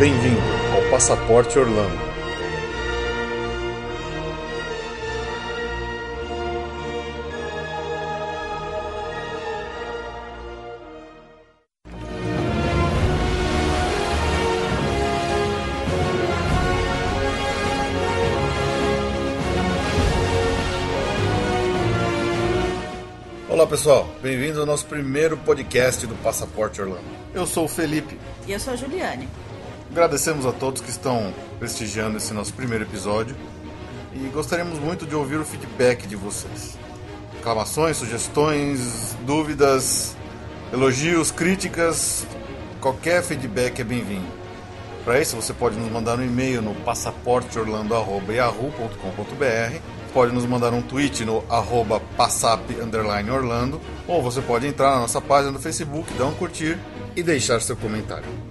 Bem-vindo ao Passaporte Orlando. Olá pessoal, bem-vindo ao nosso primeiro podcast do Passaporte Orlando. Eu sou o Felipe. E eu sou a Juliane. Agradecemos a todos que estão prestigiando esse nosso primeiro episódio e gostaríamos muito de ouvir o feedback de vocês. Reclamações, sugestões, dúvidas, elogios, críticas, qualquer feedback é bem-vindo. Para isso, você pode nos mandar um e-mail no passaporteorlando.yahoo.com.br pode nos mandar um tweet no arroba passap_orlando ou você pode entrar na nossa página no Facebook, dar um curtir e deixar seu comentário.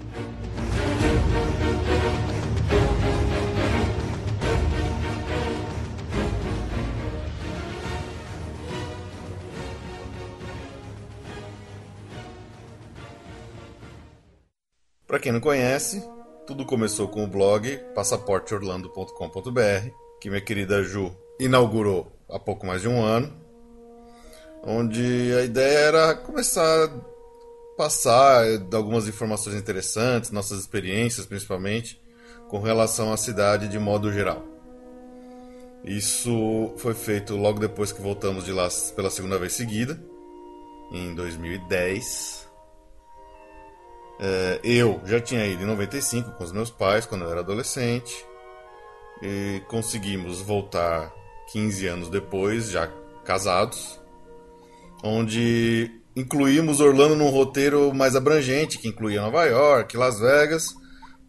Para quem não conhece, tudo começou com o blog passaporteorlando.com.br, que minha querida Ju inaugurou há pouco mais de um ano, onde a ideia era começar a passar algumas informações interessantes, nossas experiências principalmente, com relação à cidade de modo geral. Isso foi feito logo depois que voltamos de lá pela segunda vez seguida, em 2010. É, eu já tinha ido em 95 com os meus pais quando eu era adolescente e conseguimos voltar 15 anos depois, já casados, onde incluímos Orlando num roteiro mais abrangente que incluía Nova York, Las Vegas,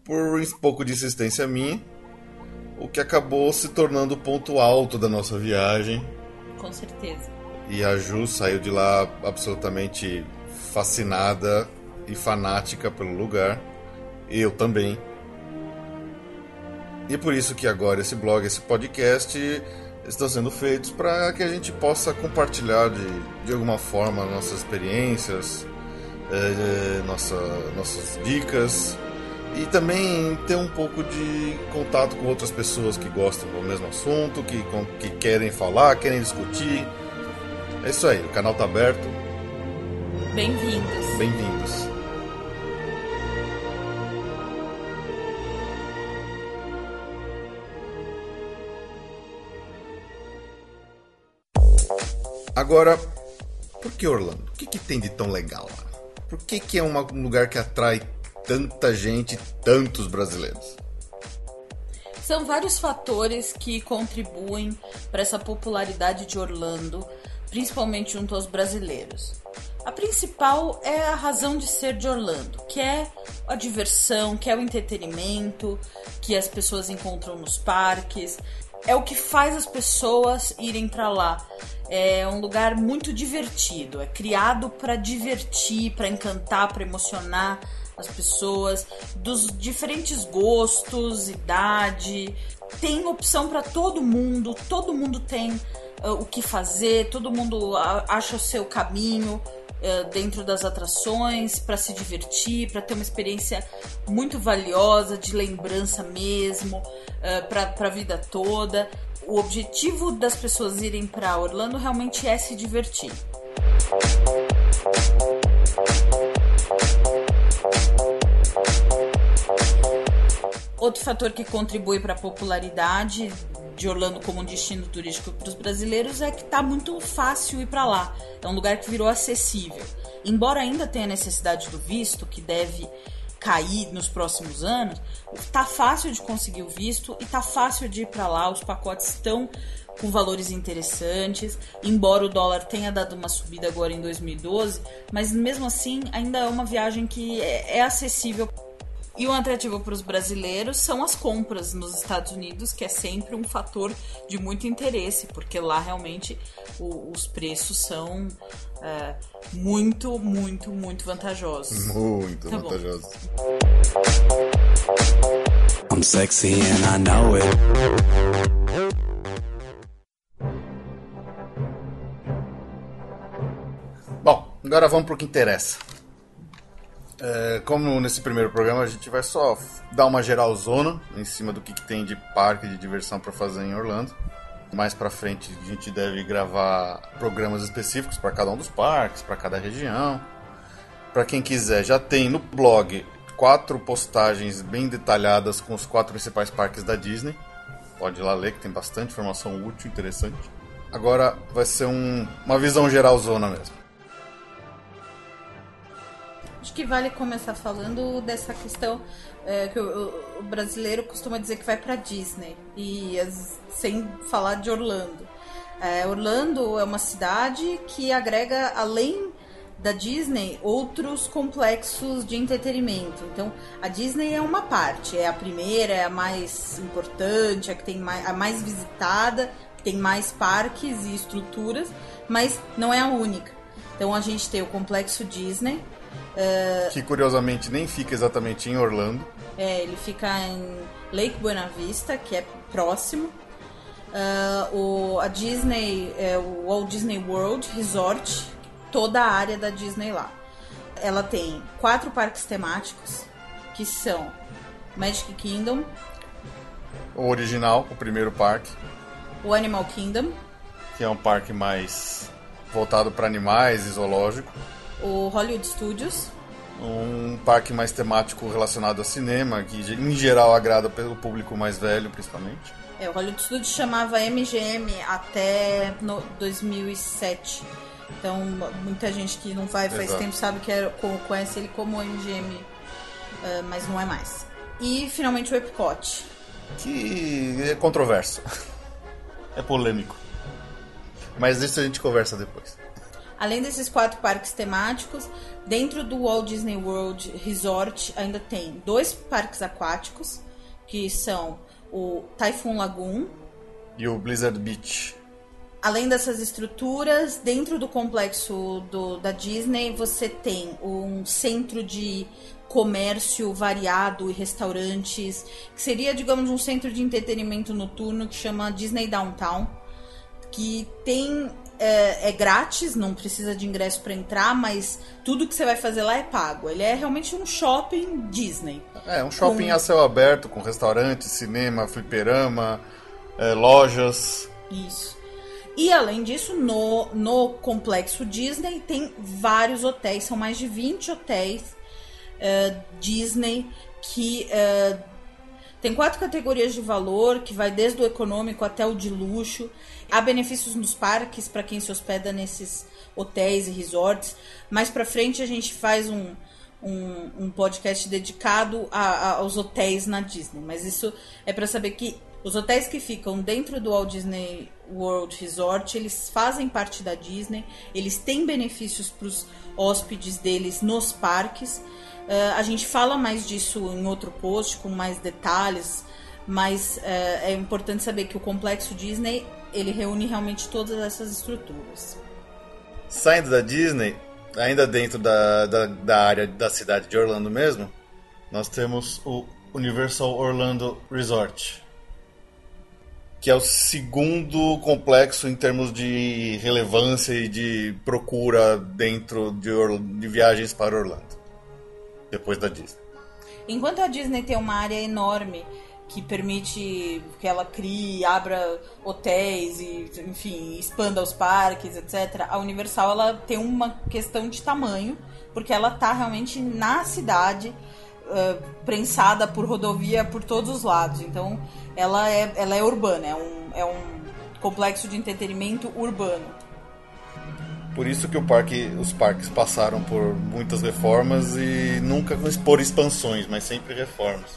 por um pouco de insistência minha, o que acabou se tornando o ponto alto da nossa viagem. Com certeza. E a Ju saiu de lá absolutamente fascinada e fanática pelo lugar. Eu também. E é por isso que agora esse blog, esse podcast estão sendo feitos para que a gente possa compartilhar de, de alguma forma nossas experiências, é, nossa, nossas dicas e também ter um pouco de contato com outras pessoas que gostam do mesmo assunto, que, que querem falar, querem discutir. É isso aí, o canal está aberto. Bem-vindos. Bem-vindos. Agora, por que Orlando? O que, que tem de tão legal lá? Por que, que é um lugar que atrai tanta gente, tantos brasileiros? São vários fatores que contribuem para essa popularidade de Orlando, principalmente junto aos brasileiros. A principal é a razão de ser de Orlando, que é a diversão, que é o entretenimento, que as pessoas encontram nos parques, é o que faz as pessoas irem para lá. É um lugar muito divertido, é criado para divertir, para encantar, para emocionar as pessoas. Dos diferentes gostos, idade. Tem opção para todo mundo, todo mundo tem uh, o que fazer, todo mundo acha o seu caminho uh, dentro das atrações para se divertir, para ter uma experiência muito valiosa, de lembrança mesmo, uh, para a vida toda o objetivo das pessoas irem para Orlando realmente é se divertir. Outro fator que contribui para a popularidade de Orlando como um destino turístico para os brasileiros é que está muito fácil ir para lá. É um lugar que virou acessível. Embora ainda tenha necessidade do visto, que deve cair nos próximos anos, tá fácil de conseguir o visto e tá fácil de ir para lá. Os pacotes estão com valores interessantes, embora o dólar tenha dado uma subida agora em 2012, mas mesmo assim ainda é uma viagem que é, é acessível. E um atrativo para os brasileiros são as compras nos Estados Unidos, que é sempre um fator de muito interesse, porque lá realmente o, os preços são é, muito, muito, muito vantajosos. Muito tá vantajosos. I'm sexy and I know it. Bom, agora vamos para o que interessa. É, como nesse primeiro programa a gente vai só dar uma geralzona em cima do que, que tem de parque de diversão para fazer em Orlando. Mais para frente a gente deve gravar programas específicos para cada um dos parques, para cada região. Para quem quiser, já tem no blog quatro postagens bem detalhadas com os quatro principais parques da Disney. Pode ir lá ler que tem bastante informação útil, interessante. Agora vai ser um, uma visão geralzona mesmo. Acho que vale começar falando dessa questão é, que o, o, brasileiro costuma dizer que vai para Disney e as, sem falar de Orlando. É, Orlando é uma cidade que agrega além da Disney outros complexos de entretenimento. Então, a Disney é uma parte, é a primeira, é a mais importante, é a que tem mais, a mais visitada, tem mais parques e estruturas, mas não é a única. Então, a gente tem o complexo Disney, Uh, que curiosamente nem fica exatamente em Orlando. É, ele fica em Lake Buena Vista, que é próximo. Uh, o, a Disney, é, o Walt Disney World Resort, toda a área da Disney lá. Ela tem quatro parques temáticos, que são Magic Kingdom. O original, o primeiro parque. O Animal Kingdom. Que é um parque mais voltado para animais e zoológico o Hollywood Studios. Um parque mais temático relacionado a cinema, que em geral agrada pelo público mais velho, principalmente. É, o Hollywood Studios chamava MGM até no 2007. Então, muita gente que não vai faz Exato. tempo sabe que era, conhece ele como MGM, ah, mas não é mais. E, finalmente, o Epcot. Que é controverso. É polêmico. Mas isso a gente conversa depois. Além desses quatro parques temáticos, dentro do Walt Disney World Resort ainda tem dois parques aquáticos, que são o Typhoon Lagoon e o Blizzard Beach. Além dessas estruturas, dentro do complexo do, da Disney, você tem um centro de comércio variado e restaurantes, que seria, digamos, um centro de entretenimento noturno que chama Disney Downtown, que tem é, é, grátis, não precisa de ingresso para entrar, mas tudo que você vai fazer lá é pago. Ele é realmente um shopping Disney. É, um shopping com... a céu aberto, com restaurante, cinema, fliperama, é, lojas. Isso. E além disso, no, no complexo Disney tem vários hotéis, são mais de 20 hotéis uh, Disney que uh, tem quatro categorias de valor, que vai desde o econômico até o de luxo. Há benefícios nos parques para quem se hospeda nesses hotéis e resorts. Mais para frente a gente faz um, um, um podcast dedicado a, a, aos hotéis na Disney. Mas isso é para saber que os hotéis que ficam dentro do Walt Disney World Resort, eles fazem parte da Disney, eles têm benefícios para os hóspedes deles nos parques. Uh, a gente fala mais disso em outro post, com mais detalhes, mas uh, é importante saber que o complexo Disney ele reúne realmente todas essas estruturas. Saindo da Disney, ainda dentro da, da, da área da cidade de Orlando mesmo, nós temos o Universal Orlando Resort, que é o segundo complexo em termos de relevância e de procura dentro de, de viagens para Orlando depois da Disney. Enquanto a Disney tem uma área enorme que permite que ela crie, abra hotéis e, enfim, expanda os parques, etc. A Universal ela tem uma questão de tamanho, porque ela está realmente na cidade, uh, prensada por rodovia por todos os lados. Então, ela é, ela é urbana, é um, é um complexo de entretenimento urbano. Por isso que parque, os parques passaram por muitas reformas e nunca por expansões, mas sempre reformas.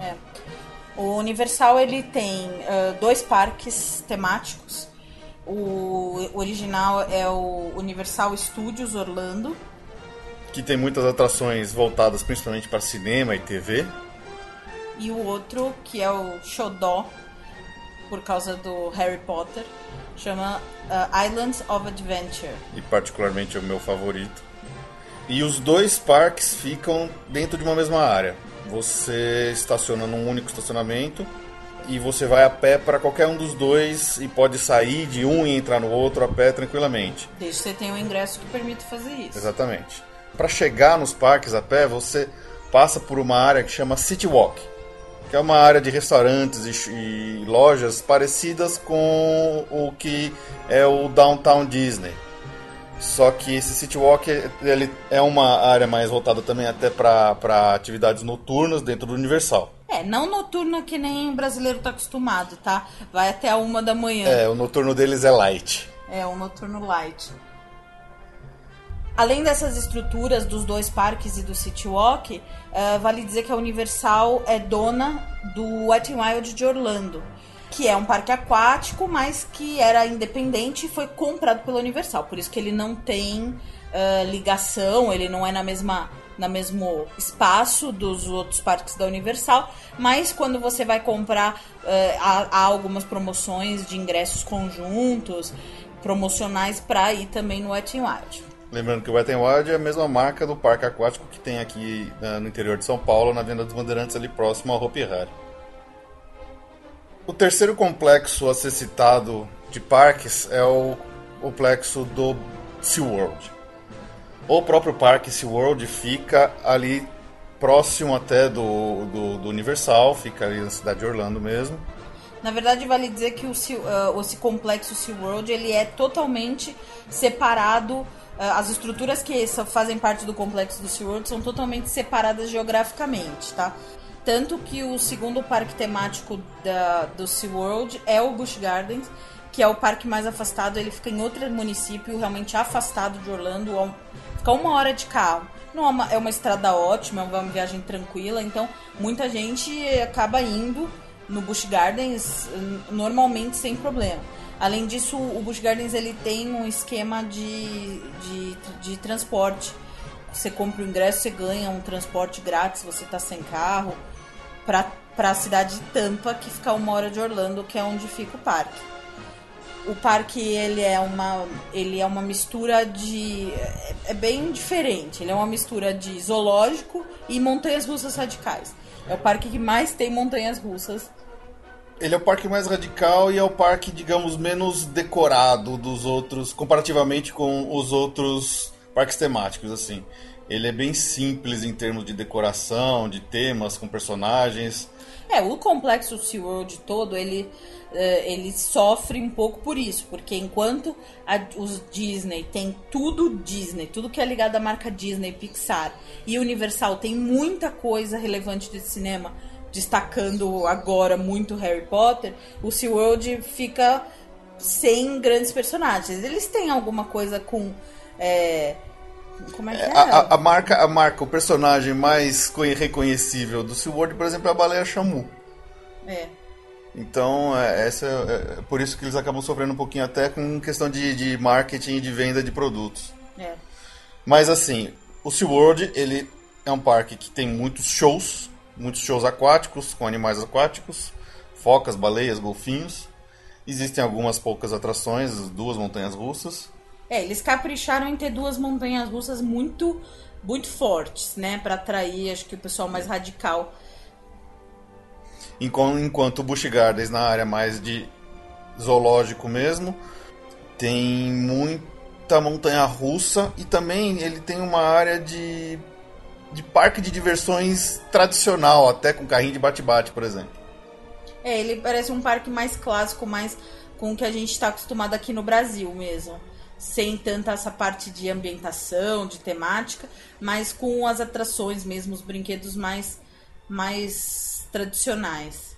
É. O Universal ele tem uh, dois parques temáticos. O original é o Universal Studios Orlando, que tem muitas atrações voltadas principalmente para cinema e TV. E o outro, que é o Shodó, por causa do Harry Potter, chama uh, Islands of Adventure. E particularmente é o meu favorito. E os dois parques ficam dentro de uma mesma área. Você estaciona num único estacionamento e você vai a pé para qualquer um dos dois e pode sair de um e entrar no outro a pé tranquilamente. Desde que você tenha um ingresso que permita fazer isso. Exatamente. para chegar nos parques a pé, você passa por uma área que chama City Walk, que é uma área de restaurantes e, e lojas parecidas com o que é o Downtown Disney. Só que esse City Walk ele é uma área mais voltada também até para atividades noturnas dentro do Universal. É, não noturna que nem o brasileiro tá acostumado, tá? Vai até a uma da manhã. É, o noturno deles é light. É, um noturno light. Além dessas estruturas dos dois parques e do City Walk, uh, vale dizer que a Universal é dona do Wet n Wild de Orlando, que é um parque aquático, mas que era independente e foi comprado pela Universal. Por isso que ele não tem uh, ligação, ele não é na mesma no mesmo espaço dos outros parques da Universal, mas quando você vai comprar, uh, há, há algumas promoções de ingressos conjuntos, promocionais para ir também no Wet n Wild. Lembrando que o Wet n Wild é a mesma marca do parque aquático que tem aqui uh, no interior de São Paulo, na Venda dos Bandeirantes, ali próximo ao Hopi Hari. O terceiro complexo a ser citado de parques é o complexo do SeaWorld. O próprio parque SeaWorld fica ali próximo até do, do, do Universal, fica ali na cidade de Orlando mesmo. Na verdade, vale dizer que o, uh, esse complexo SeaWorld ele é totalmente separado as estruturas que fazem parte do complexo do SeaWorld são totalmente separadas geograficamente, tá? Tanto que o segundo parque temático da, do SeaWorld é o Busch Gardens, que é o parque mais afastado, ele fica em outro município, realmente afastado de Orlando, fica uma hora de carro. Não é uma, é uma estrada ótima, é uma viagem tranquila, então muita gente acaba indo no Busch Gardens normalmente sem problema. Além disso, o Busch Gardens ele tem um esquema de, de, de transporte. Você compra o ingresso, você ganha um transporte grátis, você tá sem carro, para a cidade de Tampa, que fica uma hora de Orlando, que é onde fica o parque. O parque ele é uma ele é uma mistura de é, é bem diferente. Ele é uma mistura de zoológico e montanhas russas radicais. É o parque que mais tem montanhas russas ele é o parque mais radical e é o parque, digamos, menos decorado dos outros, comparativamente com os outros parques temáticos, assim. Ele é bem simples em termos de decoração, de temas, com personagens. É, o complexo SeaWorld todo, ele, uh, ele sofre um pouco por isso, porque enquanto a, os Disney tem tudo Disney, tudo que é ligado à marca Disney, Pixar e Universal tem muita coisa relevante de cinema, destacando agora muito Harry Potter, o SeaWorld fica sem grandes personagens. Eles têm alguma coisa com. É, como é que é? é? A, a, marca, a marca, o personagem mais reconhecível do SeaWorld, por exemplo, é a baleia Shamu. É. Então, é, essa é, é, por isso que eles acabam sofrendo um pouquinho até com questão de, de marketing e de venda de produtos. É. Mas assim, o SeaWorld, ele é um parque que tem muitos shows, muitos shows aquáticos com animais aquáticos, focas, baleias, golfinhos. Existem algumas poucas atrações, duas montanhas russas. É, eles capricharam em ter duas montanhas russas muito muito fortes, né, para atrair acho que o pessoal mais radical. Enquanto o Busch Gardens na área mais de zoológico mesmo, tem muita montanha russa e também ele tem uma área de de parque de diversões tradicional, até com carrinho de bate-bate, por exemplo. É, ele parece um parque mais clássico, mais com o que a gente está acostumado aqui no Brasil mesmo. Sem tanta essa parte de ambientação, de temática, mas com as atrações mesmo, os brinquedos mais, mais tradicionais.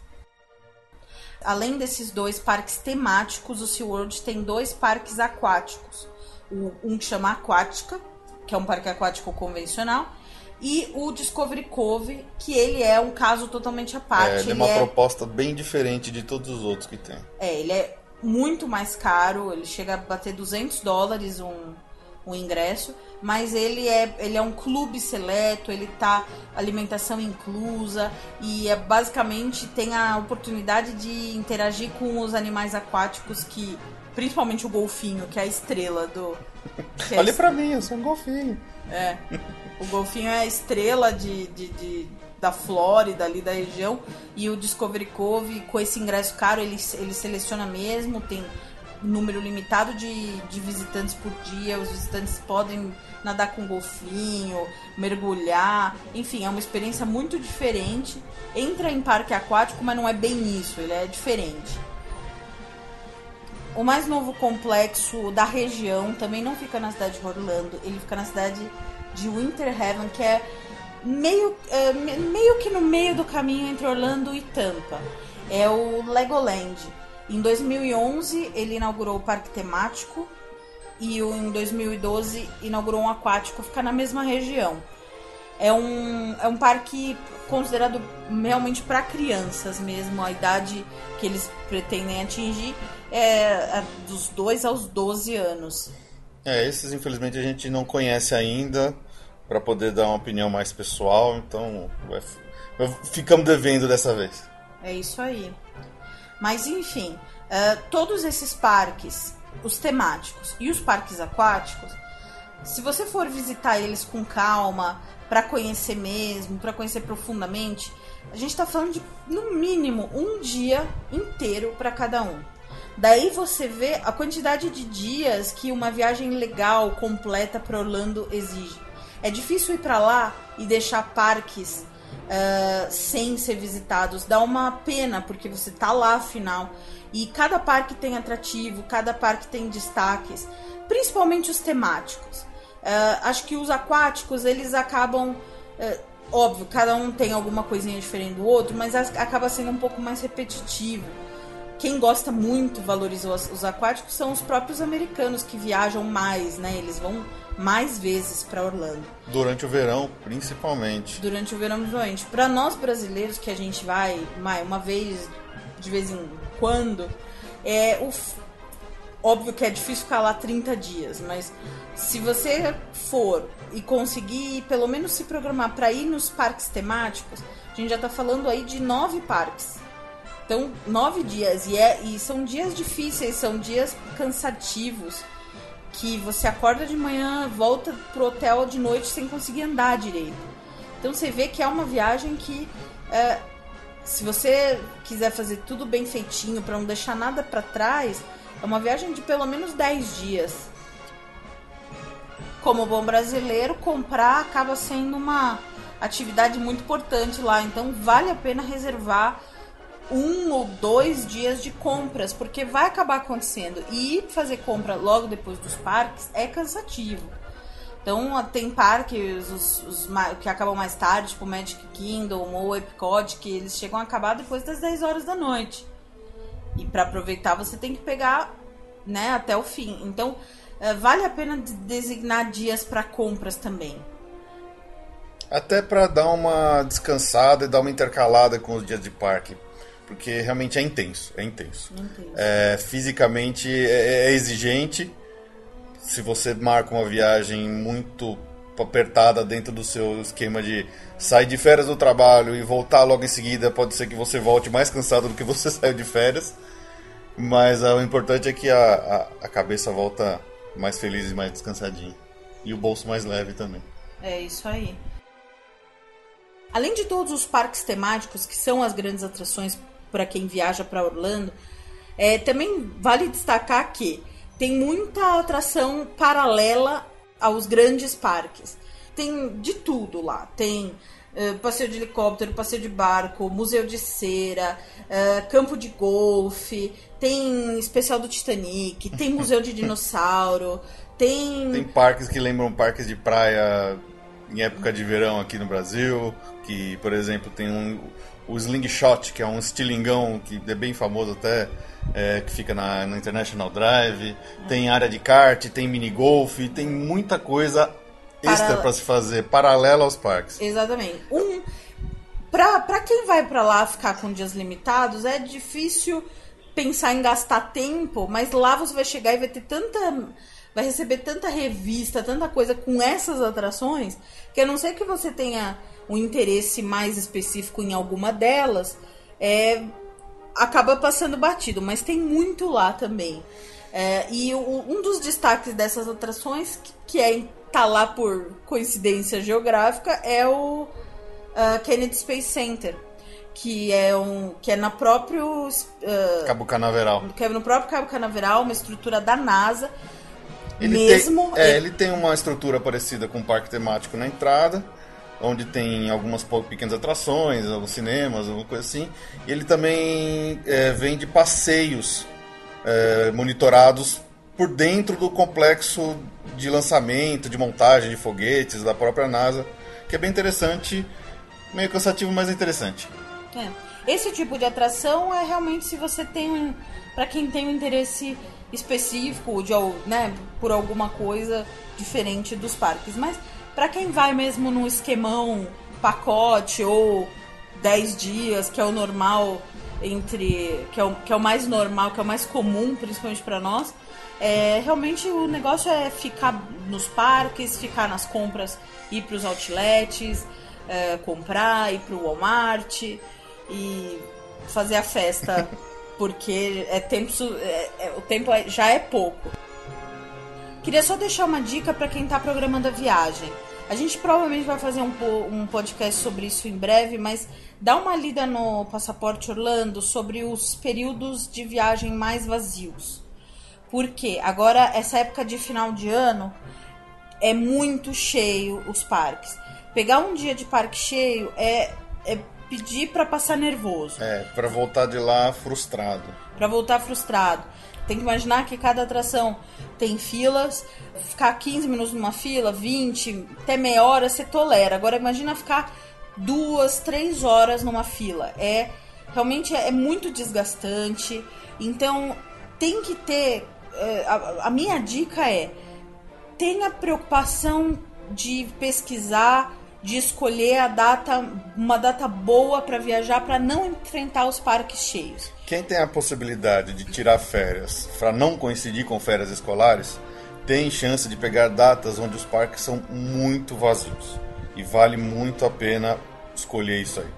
Além desses dois parques temáticos, o SeaWorld tem dois parques aquáticos. um que chama Aquática, que é um parque aquático convencional, e o Discovery Cove, que ele é um caso totalmente à parte. É, ele, é uma é... proposta bem diferente de todos os outros que tem. É, ele é muito mais caro, ele chega a bater 200 dólares um, um ingresso, mas ele é, ele é um clube seleto, ele tá alimentação inclusa e é basicamente tem a oportunidade de interagir com os animais aquáticos que principalmente o golfinho, que é a estrela do é Olhe para mim, eu sou um golfinho. É. O golfinho é a estrela de, de, de, da Flórida, ali da região. E o Discovery Cove, com esse ingresso caro, ele, ele seleciona mesmo. Tem número limitado de, de visitantes por dia, os visitantes podem nadar com golfinho, mergulhar, enfim, é uma experiência muito diferente. Entra em parque aquático, mas não é bem isso, ele é diferente. O mais novo complexo da região também não fica na cidade de Orlando, ele fica na cidade de Winter Haven, que é meio, é, meio que no meio do caminho entre Orlando e Tampa. É o Legoland. Em 2011 ele inaugurou o parque temático e em 2012 inaugurou um aquático, fica na mesma região. É um, é um parque considerado realmente para crianças mesmo, a idade que eles pretendem atingir é dos 2 aos 12 anos. É, esses infelizmente a gente não conhece ainda para poder dar uma opinião mais pessoal, então ficamos devendo dessa vez. É isso aí. Mas enfim, uh, todos esses parques, os temáticos e os parques aquáticos, se você for visitar eles com calma, para conhecer mesmo, para conhecer profundamente, a gente está falando de no mínimo um dia inteiro para cada um. Daí você vê a quantidade de dias que uma viagem legal, completa para Orlando exige. É difícil ir para lá e deixar parques uh, sem ser visitados. Dá uma pena, porque você tá lá afinal. E cada parque tem atrativo, cada parque tem destaques, principalmente os temáticos. Uh, acho que os aquáticos, eles acabam. Uh, óbvio, cada um tem alguma coisinha diferente do outro, mas acaba sendo um pouco mais repetitivo. Quem gosta muito, valoriza os, os aquáticos, são os próprios americanos que viajam mais, né? Eles vão mais vezes para Orlando. Durante o verão, principalmente. Durante o verão, principalmente. Para nós brasileiros, que a gente vai uma vez, de vez em quando, é o óbvio que é difícil ficar lá 30 dias, mas se você for e conseguir pelo menos se programar para ir nos parques temáticos, a gente já está falando aí de nove parques. Então, nove dias. E, é, e são dias difíceis, são dias cansativos que você acorda de manhã, volta pro hotel de noite sem conseguir andar direito. Então você vê que é uma viagem que é, se você quiser fazer tudo bem feitinho para não deixar nada para trás, é uma viagem de pelo menos 10 dias. Como bom brasileiro, comprar acaba sendo uma atividade muito importante lá, então vale a pena reservar um ou dois dias de compras, porque vai acabar acontecendo. E fazer compra logo depois dos parques é cansativo. Então tem parques os, os, que acabam mais tarde, tipo Magic Kingdom ou Epcot, que eles chegam a acabar depois das 10 horas da noite. E para aproveitar você tem que pegar né, até o fim. Então eh, vale a pena designar dias para compras também. Até para dar uma descansada e dar uma intercalada com os dias de parque porque realmente é intenso, é intenso. intenso. É, fisicamente é, é, exigente. Se você marca uma viagem muito apertada dentro do seu esquema de sair de férias do trabalho e voltar logo em seguida, pode ser que você volte mais cansado do que você saiu de férias. Mas uh, o importante é que a, a, a, cabeça volta mais feliz e mais descansadinha. E o bolso mais leve também. É isso aí. Além de todos os parques temáticos, que são as grandes atrações para quem viaja para Orlando. É, também vale destacar que tem muita atração paralela aos grandes parques. Tem de tudo lá. Tem uh, passeio de helicóptero, passeio de barco, museu de cera, uh, campo de golfe, tem especial do Titanic, tem museu de dinossauro, tem. Tem parques que lembram parques de praia em época de verão aqui no Brasil. Que, por exemplo, tem um, o Slingshot, que é um estilingão que é bem famoso até, é, que fica na, na, International Drive. Tem área de kart, tem mini golf, tem muita coisa extra para se fazer, paralela aos parques. Exatamente. Um, pra, pra quem vai para lá ficar com dias limitados, é difícil pensar em gastar tempo, mas lá você vai chegar e vai ter tanta. Vai receber tanta revista, tanta coisa com essas atrações, que a não ser que você tenha um interesse mais específico em alguma delas, é, acaba passando batido, mas tem muito lá também. É, e o, um dos destaques dessas atrações, que, que é tá lá por coincidência geográfica, é o uh, Kennedy Space Center, que é um que é na próprio uh, Cabo Canaveral. Que é no próprio Cabo Canaveral, uma estrutura da NASA. Ele mesmo. Tem, é, ele tem uma estrutura parecida com um parque temático na entrada, onde tem algumas pequenas atrações, alguns cinemas, alguma coisa assim. E ele também é, vende passeios é, monitorados por dentro do complexo de lançamento, de montagem de foguetes da própria NASA, que é bem interessante, meio cansativo, mas interessante. É. Esse tipo de atração é realmente se você tem, para quem tem um interesse específico de, né, por alguma coisa diferente dos parques, mas para quem vai mesmo no esquemão pacote ou 10 dias, que é o normal entre que é o, que é o mais normal, que é o mais comum, principalmente para nós, é, realmente o negócio é ficar nos parques, ficar nas compras, ir para os outlets, é, comprar, ir para o Walmart e fazer a festa, porque é tempo, é, é, o tempo é, já é pouco. Queria só deixar uma dica para quem está programando a viagem. A gente provavelmente vai fazer um, um podcast sobre isso em breve, mas dá uma lida no Passaporte Orlando sobre os períodos de viagem mais vazios. Porque agora, essa época de final de ano, é muito cheio os parques. Pegar um dia de parque cheio é, é pedir para passar nervoso. É, para voltar de lá frustrado. Para voltar frustrado. Tem que imaginar que cada atração tem filas, ficar 15 minutos numa fila, 20, até meia hora você tolera. Agora imagina ficar duas, três horas numa fila. É realmente é, muito desgastante. Então tem que ter. É, a, a minha dica é tenha preocupação de pesquisar de escolher a data, uma data boa para viajar para não enfrentar os parques cheios. Quem tem a possibilidade de tirar férias para não coincidir com férias escolares, tem chance de pegar datas onde os parques são muito vazios. E vale muito a pena escolher isso aí.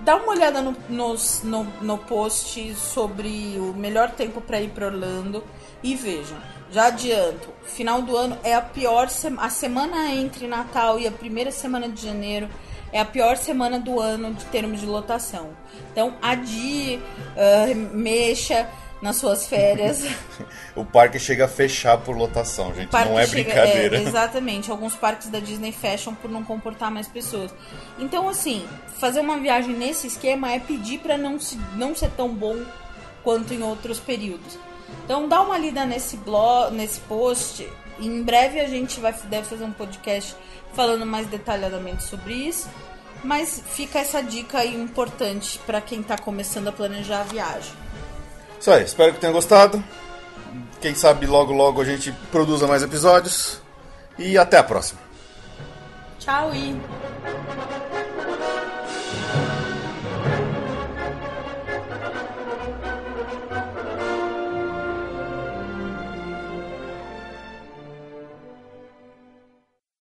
Dá uma olhada no, nos, no, no post sobre o melhor tempo para ir para Orlando e vejam já adianto, final do ano é a pior semana. A semana entre Natal e a primeira semana de janeiro é a pior semana do ano de termos de lotação. Então, adie, uh, mexa nas suas férias. o parque chega a fechar por lotação, gente. Não é chega, brincadeira. É, exatamente. Alguns parques da Disney fecham por não comportar mais pessoas. Então, assim, fazer uma viagem nesse esquema é pedir para não, se, não ser tão bom quanto em outros períodos. Então dá uma lida nesse blog, nesse post. Em breve a gente vai deve fazer um podcast falando mais detalhadamente sobre isso. Mas fica essa dica aí importante para quem está começando a planejar a viagem. Isso aí, espero que tenham gostado. Quem sabe logo logo a gente produza mais episódios. E até a próxima. Tchau e